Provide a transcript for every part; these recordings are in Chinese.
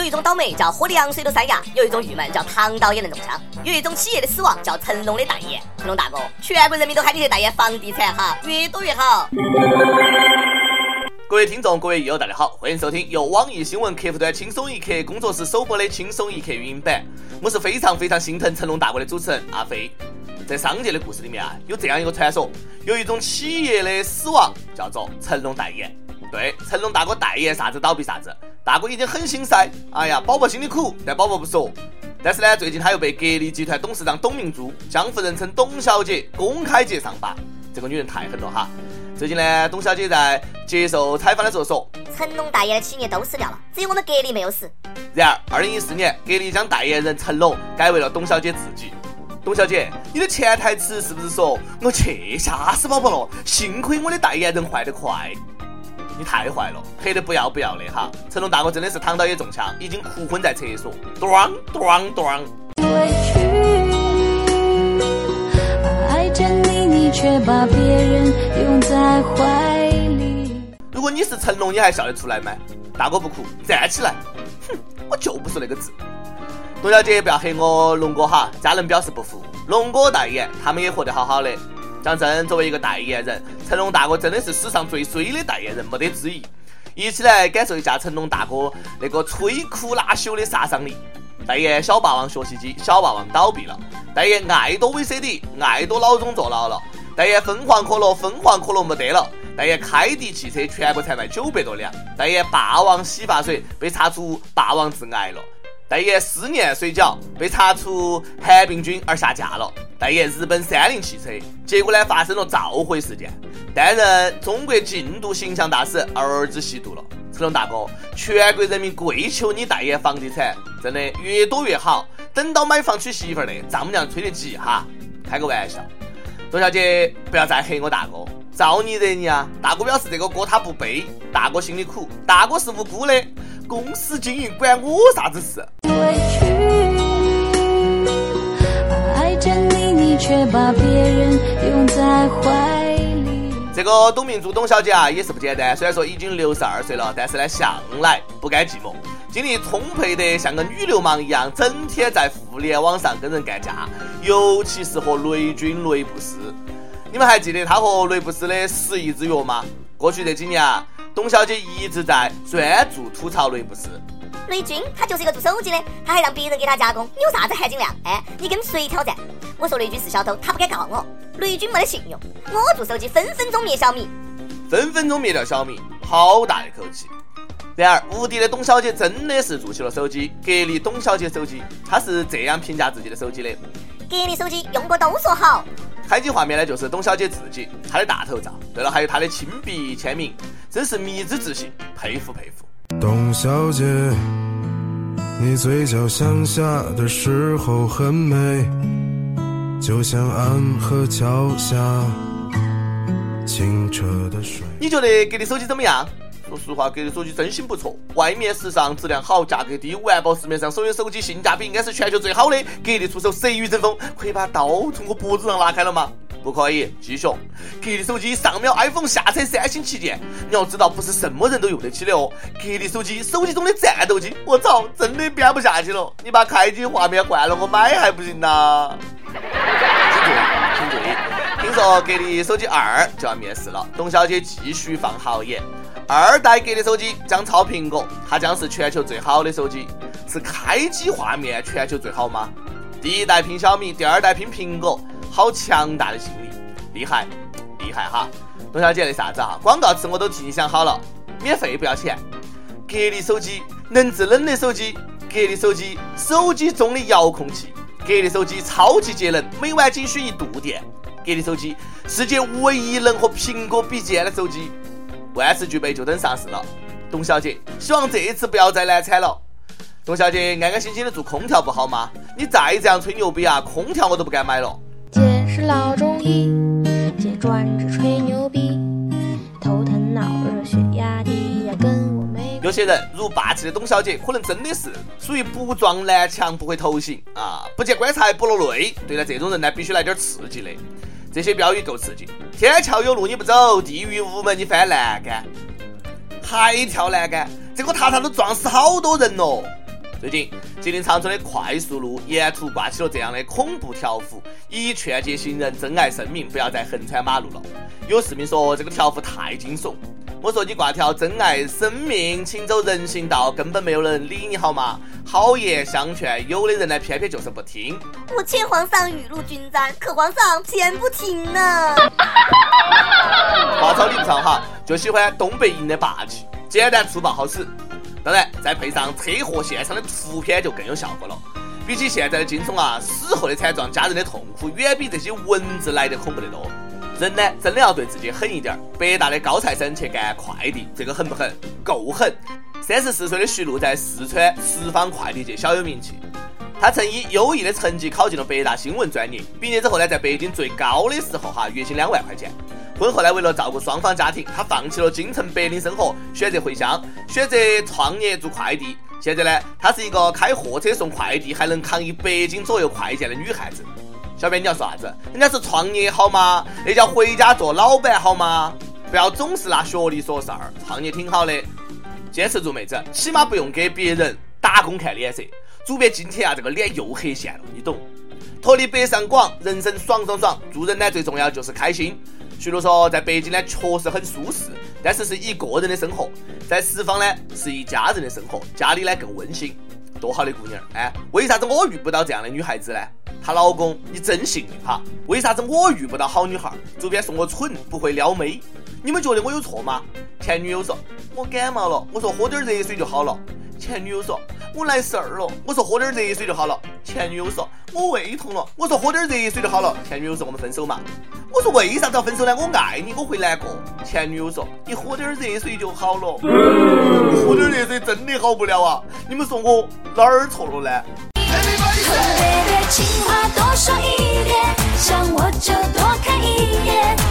有一种倒霉叫喝凉水都塞牙，有一种郁闷叫唐导也能中枪，有一种企业的死亡叫成龙的代言。成龙大哥，全国人民都喊你去代言房地产哈，越多越好。各位听众，各位益友，大家好，欢迎收听由网易新闻客户端轻松一刻工作室首播的轻松一刻语音版。我是非常非常心疼成龙大哥的主持人阿飞。在商界的故事里面啊，有这样一个传说，有一种企业的死亡叫做成龙代言。对，成龙大哥代言啥子倒闭啥子，大哥已经很心塞。哎呀，宝宝心里苦，但宝宝不说。但是呢，最近他又被格力集团董事长董明珠江湖人称董小姐公开揭伤疤。这个女人太狠了哈。最近呢，董小姐在接受采访的时候说：“成龙代言的企业都死掉了，只有我们格力没有死。”然而，二零一四年，格力将代言人成龙改为了董小姐自己。董小姐，你的潜台词是不是说我去吓死宝宝了？幸亏我的代言人坏得快。你太坏了，黑的不要不要的哈！成龙大哥真的是躺倒也中枪，已经哭昏在厕所。咚咚咚。却把别人拥在怀里。如果你是成龙，你还笑得出来吗？大哥不哭，站起来！哼，我就不说那个字。董小姐不要黑我龙哥哈，家人表示不服。龙哥代言，他们也活得好好的。讲真，作为一个代言人，成龙大哥真的是史上最衰的代言人，没得之一。一起来感受一下成龙大哥那个摧枯拉朽的杀伤力。代言小霸王学习机，小霸王倒闭了；代言爱多 VCD，爱多老总坐牢了。代言疯狂可乐，疯狂可乐没得了；代言开迪汽车，全国才卖九百多辆；代言霸王洗发水，被查出霸王致癌了；代言思念水饺，被查出寒病菌而下架了；代言日本三菱汽车，结果呢发生了召回事件；担任中国禁毒形象大使，儿子吸毒了。成龙大哥，全国人民跪求你代言房地产，真的越多越好。等到买房娶媳妇儿的，丈母娘催得急哈，开个玩笑。董小姐，不要再黑我大哥，招你惹你啊！大哥表示这个锅他不背，大哥心里苦，大哥是无辜的，公司经营关我啥子事？委屈，爱着你，你却把别人拥在怀。这个董明珠董小姐啊，也是不简单。虽然说已经六十二岁了，但是呢，向来不甘寂寞。精力充沛得像个女流氓一样，整天在互联网上跟人干架，尤其是和雷军、雷布斯。你们还记得他和雷布斯的十亿之约吗？过去这几年啊，董小姐一直在专注吐槽雷布斯。雷军他就是一个做手机的，他还让别人给他加工，你有啥子含金量？哎，你跟谁挑战？我说雷军是小偷，他不敢告我。雷军没得信用，我做手机分分钟灭小米，分分钟灭掉小米，好大一口气。然而，无敌的董小姐真的是做起了手机——格力董小姐手机。她是这样评价自己的手机的：格力手机用过都说好。开机画面呢，就是董小姐自己，她的大头照。对了，还有她的亲笔签名，真是迷之自信，佩服佩服。董小姐，你嘴角向下的时候很美，就像安河桥下清澈的水。你觉得给你手机怎么样？说实话，格力手机真心不错，外面时尚，质量好，价格低，完爆市面上所有手机，性价比应该是全球最好的。格力出手，谁与争锋？可以把刀从我脖子上拉开了吗？不可以，继续。格力手机上秒 iPhone，下车三星旗舰。你要知道，不是什么人都用得起的哦。格力手机，手机中的战斗机。我操，真的编不下去了。你把开机画面换了，我买还不行呐？请注意，请注意，听说格力手机二就要面世了，董小姐继续放好言。二代格力手机将超苹果，它将是全球最好的手机。是开机画面全球最好吗？第一代拼小米，第二代拼苹果，好强大的心理，厉害，厉害哈！董小姐那啥子啊？广告词我都替你想好了，免费不要钱。格力手机，能制冷的手机，格力手机，手机中的遥控器，格力手机超级节能，每晚仅需一度电。格力手机，世界唯一能和苹果比肩的手机。万事俱备，就等上市了。董小姐，希望这一次不要再难产了。董小姐，安安心心的做空调不好吗？你再这样吹牛逼啊，空调我都不敢买了。姐是老中医，姐专治吹牛逼，头疼脑热血压低呀跟我没。有些人如霸气的董小姐，可能真的是属于不撞南墙不回头型啊！不见棺材不落泪。对待这种人呢，必须来点刺激的。这些标语够刺激，天桥有路你不走，地狱无门你翻栏杆，还跳栏杆，这个塔塔都撞死好多人哦。最近，吉林长春的快速路沿途挂起了这样的恐怖条幅，以劝诫行人珍爱生命，不要再横穿马路了。有市民说这个条幅太惊悚。我说你挂条珍爱生命，请走人行道，根本没有人理你好吗？好言相劝，有的人呢偏偏就是不听。我劝皇上雨露均沾，可皇上偏不听呢。话糙理不糙哈，就喜欢东北营的霸气，简单粗暴好使。当然，再配上车祸现场的图片就更有效果了。比起现在的惊悚啊，死后的惨状，家人的痛苦，远比这些文字来的恐怖得多。人呢，真的要对自己狠一点。北大的高材生去干快递，这个狠不狠？够狠！三十四岁的徐璐在四川十方快递界小有名气。他曾以优异的成绩考进了北大新闻专业，毕业之后呢，在北京最高的时候哈，月薪两万块钱。婚后呢，为了照顾双方家庭，他放弃了京城白领生活，选择回乡，选择创业做快递。现在呢，她是一个开货车送快递，还能扛一百斤左右快件的女孩子。小编，你要说啥子？人家是创业好吗？那叫回家做老板好吗？不要总是拿学历说事儿，创业挺好的，坚持住，妹子，起码不用给别人打工看脸色。主编今天啊，这个脸又黑线了，你懂？脱离北上广，人生爽爽爽，做人呢最重要就是开心。徐璐说，在北京呢确实很舒适，但是是一个人的生活；在四方呢是一家人的生活，家里呢更温馨。多好的姑娘哎，为啥子我遇不到这样的女孩子呢？她老公，你真幸运哈！为啥子我遇不到好女孩？主编说我蠢，不会撩妹。你们觉得我有错吗？前女友说，我感冒了。我说喝点热水就好了。前女友说，我来事儿了。我说喝点热水就好了。前女友说，我胃痛了。我说喝点热水就好了。前女友说，我们分手嘛。我说为啥子要分手呢？我爱你，我会难过。前女友说，你喝点热水就好了。喝点热水真的好不了啊！你们说我哪儿错了呢？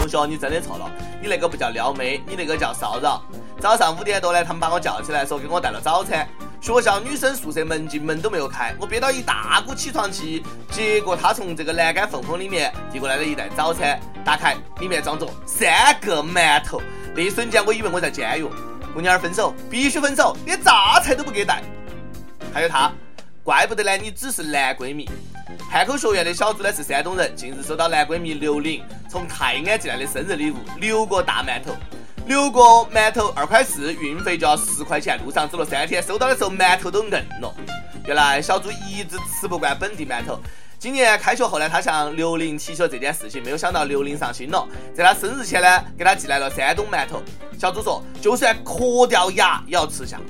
同学，你真的错了，你那个不叫撩妹，你那个叫骚扰。早上五点多呢，他们把我叫起来，说给我带了早餐。学校女生宿舍门禁门都没有开，我憋到一大股起床气，结果他从这个栏杆缝缝里面递过来了一袋早餐，打开里面装着三个馒头，那一瞬间我以为我在监狱。姑娘分手，必须分手，连榨菜都不给带。还有他，怪不得呢，你只是男闺蜜。汉口学院的小朱呢是山东人，近日收到男闺蜜刘玲从泰安寄来的生日礼物六个大馒头。六个馒头二块四，运费就要十块钱。路上走了三天，收到的时候馒头都硬了。原来小朱一直吃不惯本地馒头。今年开学后呢，他向刘玲提起了这件事情，没有想到刘玲上心了，在他生日前呢，给他寄来了山东馒头。小朱说，就算磕掉牙也要吃下。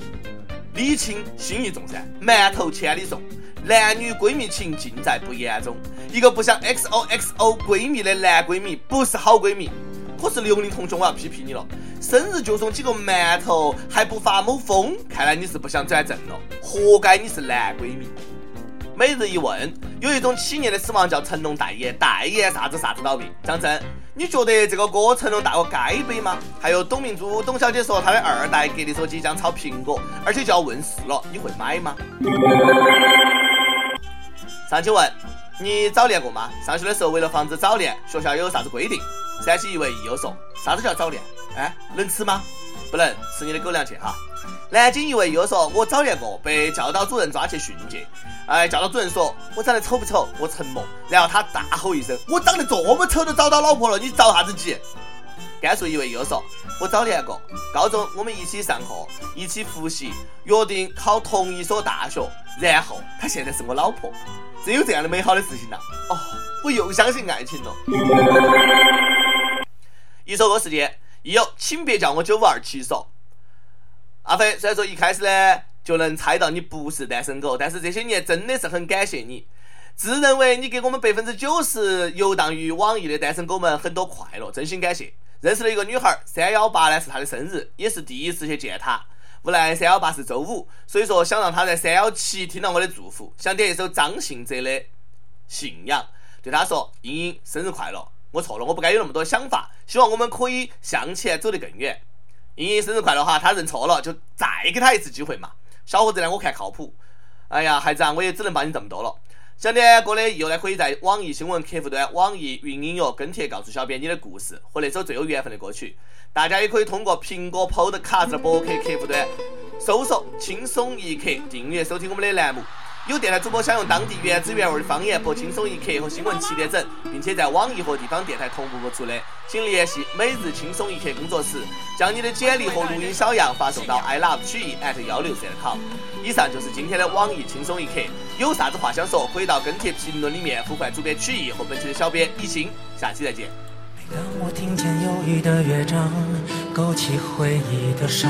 礼轻心意重噻，馒头千里送。男女闺蜜情尽在不言中。一个不想 XOXO 闺蜜的男闺蜜，不是好闺蜜。可是刘玲同学，我要批评你了。生日就送几个馒头，还不发某疯？看来你是不想转正了，活该你是男闺蜜。每日一问，有一种企业的死亡叫成龙代言，代言啥子啥子倒闭。张震，你觉得这个歌成龙大哥该背吗？还有董明珠，董小姐说她的二代格力手机将炒苹果，而且就要问世了，你会买吗？上去问，你早恋过吗？上学的时候为了防止早恋，学校有啥子规定？山西一位益友说，啥子叫早恋？哎，能吃吗？不能，吃你的狗粮去哈。南京一位又说，我早恋过，被教导主任抓去训诫。哎，教导主任说，我长得丑不丑？我沉默。然后他大吼一声，我长得这么丑都找到老婆了，你着啥子急？甘肃一位又说，我早恋过，高中我们一起上课，一起复习，约定考同一所大学，然后他现在是我老婆。真有这样的美好的事情呐！哦，我又相信爱情了。一首歌时间。有，请别叫我九五二七说。阿飞，虽然说一开始呢就能猜到你不是单身狗，但是这些年真的是很感谢你。自认为你给我们百分之九十游荡于网易的单身狗们很多快乐，真心感谢。认识了一个女孩，三幺八呢是她的生日，也是第一次去见她。无奈三幺八是周五，所以说想让她在三幺七听到我的祝福，想点一首张信哲的《信仰》，对她说：“茵茵，生日快乐。”我错了，我不该有那么多想法。希望我们可以向前走得更远。茵茵生日快乐哈！他认错了，就再给他一次机会嘛。小伙子呢，我看靠谱。哎呀，孩子啊，我也只能帮你这么多了。想点歌的，又呢可以在网易新闻客户端、网易云音乐跟帖告诉小编你的故事和那首最有缘分的歌曲。大家也可以通过苹果 Podcast 博客客户端搜索“轻松一刻”订阅收听我们的栏目。有电台主播想用当地原汁原味的方言播《轻松一刻》和新闻七点整，并且在网易和地方电台同步播出的，请联系每日轻松一刻工作室，将你的简历和录音小样发送到 i love 曲艺 at 幺六三 com。以上就是今天的网易轻松一刻，有啥子话想说，可以到跟帖评论里面呼唤主编曲艺和本期的小编李欣，下期再见。当我听见忧郁的乐章，勾起回忆的伤。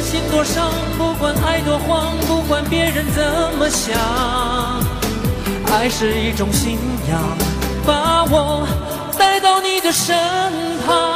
心多伤，不管爱多慌，不管别人怎么想，爱是一种信仰，把我带到你的身旁。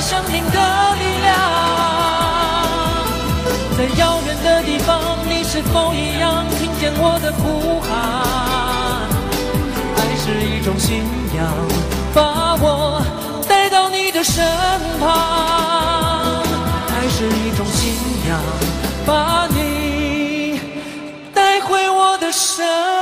生命的力量。在遥远的地方，你是否一样听见我的呼喊？爱是一种信仰，把我带到你的身旁。爱是一种信仰，把你带回我的身。